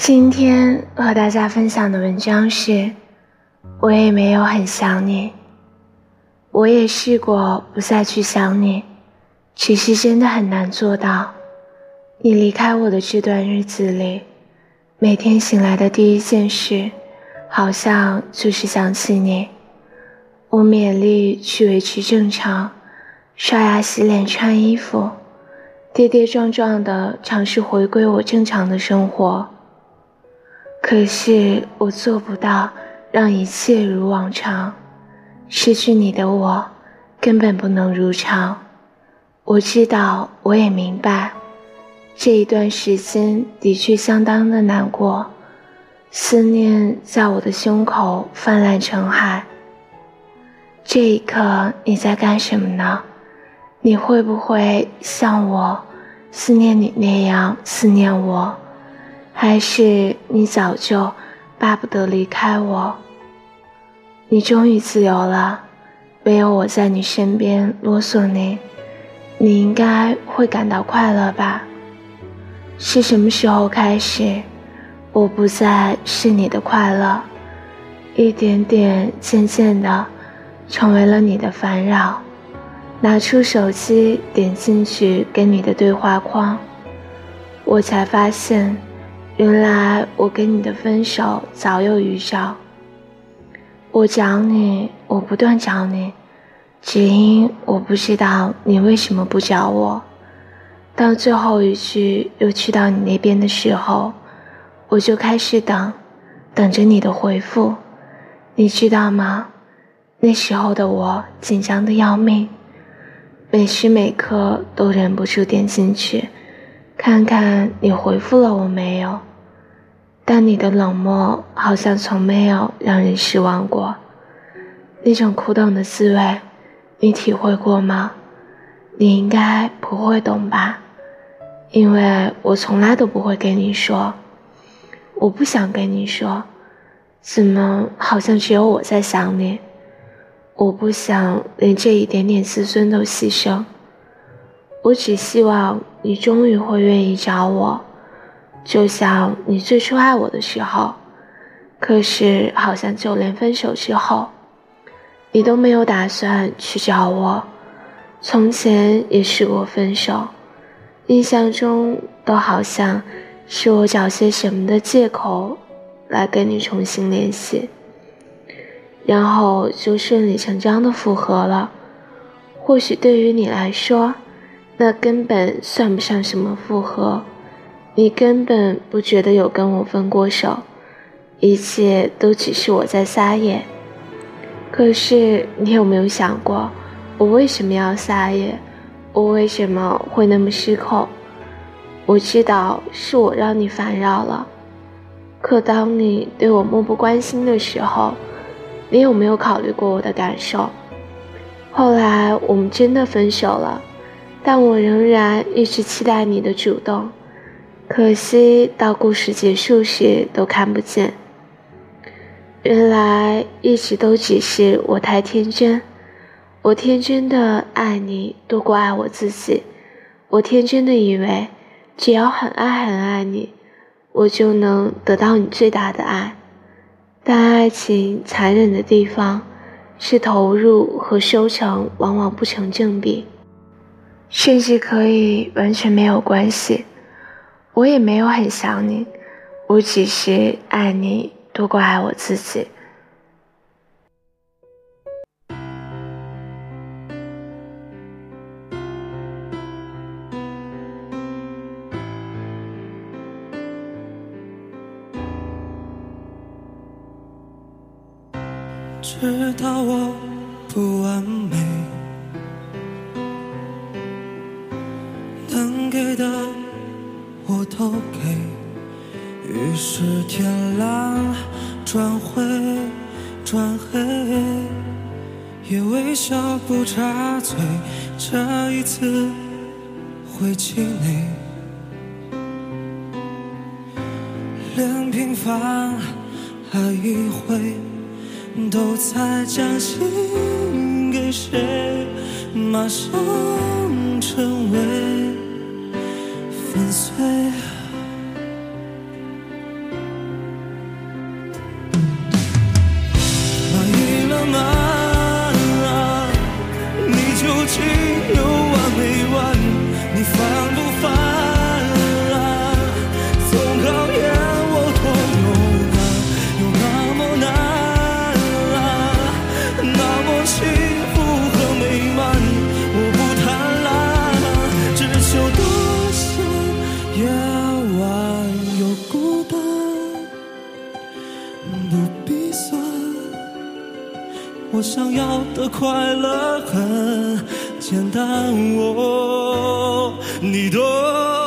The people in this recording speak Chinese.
今天和大家分享的文章是：我也没有很想你，我也试过不再去想你，只是真的很难做到。你离开我的这段日子里，每天醒来的第一件事，好像就是想起你。我勉力去维持正常，刷牙、洗脸、穿衣服，跌跌撞撞的尝试回归我正常的生活。可是我做不到让一切如往常，失去你的我根本不能如常。我知道，我也明白，这一段时间的确相当的难过，思念在我的胸口泛滥成海。这一刻你在干什么呢？你会不会像我思念你那样思念我？还是你早就巴不得离开我？你终于自由了，没有我在你身边啰嗦你，你应该会感到快乐吧？是什么时候开始，我不再是你的快乐，一点点、渐渐的，成为了你的烦扰？拿出手机，点进去跟你的对话框，我才发现。原来我跟你的分手早有预兆。我找你，我不断找你，只因我不知道你为什么不找我。到最后一句又去到你那边的时候，我就开始等，等着你的回复。你知道吗？那时候的我紧张的要命，每时每刻都忍不住点进去，看看你回复了我没有。但你的冷漠好像从没有让人失望过，那种苦等的滋味，你体会过吗？你应该不会懂吧，因为我从来都不会跟你说，我不想跟你说，怎么好像只有我在想你？我不想连这一点点自尊都牺牲，我只希望你终于会愿意找我。就像你最初爱我的时候，可是好像就连分手之后，你都没有打算去找我。从前也试过分手，印象中都好像是我找些什么的借口来跟你重新联系，然后就顺理成章的复合了。或许对于你来说，那根本算不上什么复合。你根本不觉得有跟我分过手，一切都只是我在撒野。可是你有没有想过，我为什么要撒野？我为什么会那么失控？我知道是我让你烦扰了。可当你对我漠不关心的时候，你有没有考虑过我的感受？后来我们真的分手了，但我仍然一直期待你的主动。可惜到故事结束时都看不见。原来一直都只是我太天真，我天真的爱你多过爱我自己，我天真的以为只要很爱很爱你，我就能得到你最大的爱。但爱情残忍的地方是投入和收成往往不成正比，甚至可以完全没有关系。我也没有很想你，我只是爱你多过爱我自己。知道我不完美，能给的。我都给，于是天蓝转灰转黑，也微笑不插嘴，这一次会气馁，连平凡爱一回都在将心给谁，马上成为。我想要的快乐很简单，你懂。